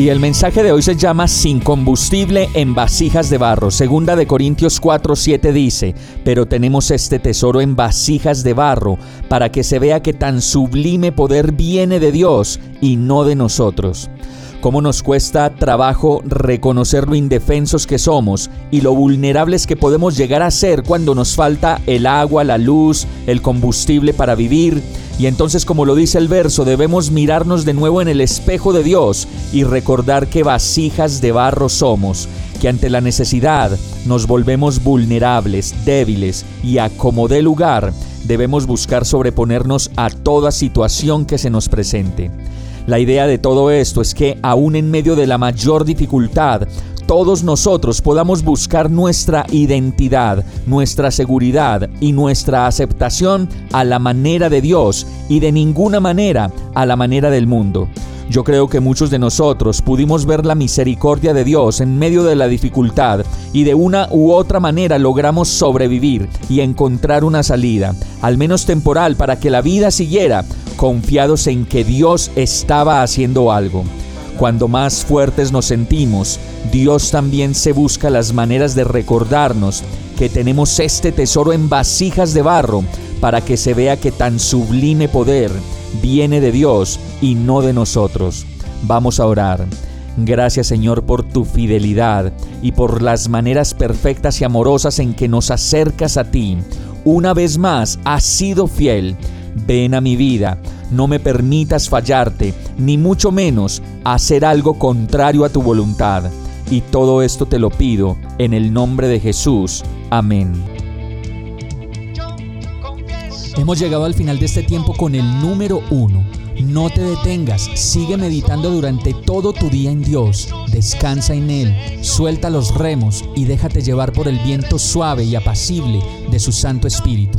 Y el mensaje de hoy se llama Sin combustible en vasijas de barro. Segunda de Corintios 4, 7 dice, pero tenemos este tesoro en vasijas de barro, para que se vea que tan sublime poder viene de Dios y no de nosotros cómo nos cuesta trabajo reconocer lo indefensos que somos y lo vulnerables que podemos llegar a ser cuando nos falta el agua, la luz, el combustible para vivir. Y entonces, como lo dice el verso, debemos mirarnos de nuevo en el espejo de Dios y recordar que vasijas de barro somos, que ante la necesidad nos volvemos vulnerables, débiles y a como dé lugar, debemos buscar sobreponernos a toda situación que se nos presente. La idea de todo esto es que aún en medio de la mayor dificultad, todos nosotros podamos buscar nuestra identidad, nuestra seguridad y nuestra aceptación a la manera de Dios y de ninguna manera a la manera del mundo. Yo creo que muchos de nosotros pudimos ver la misericordia de Dios en medio de la dificultad y de una u otra manera logramos sobrevivir y encontrar una salida, al menos temporal, para que la vida siguiera, confiados en que Dios estaba haciendo algo. Cuando más fuertes nos sentimos, Dios también se busca las maneras de recordarnos que tenemos este tesoro en vasijas de barro para que se vea que tan sublime poder viene de Dios y no de nosotros. Vamos a orar. Gracias Señor por tu fidelidad y por las maneras perfectas y amorosas en que nos acercas a ti. Una vez más, has sido fiel. Ven a mi vida, no me permitas fallarte, ni mucho menos hacer algo contrario a tu voluntad. Y todo esto te lo pido en el nombre de Jesús. Amén. Hemos llegado al final de este tiempo con el número uno. No te detengas, sigue meditando durante todo tu día en Dios, descansa en Él, suelta los remos y déjate llevar por el viento suave y apacible de su Santo Espíritu.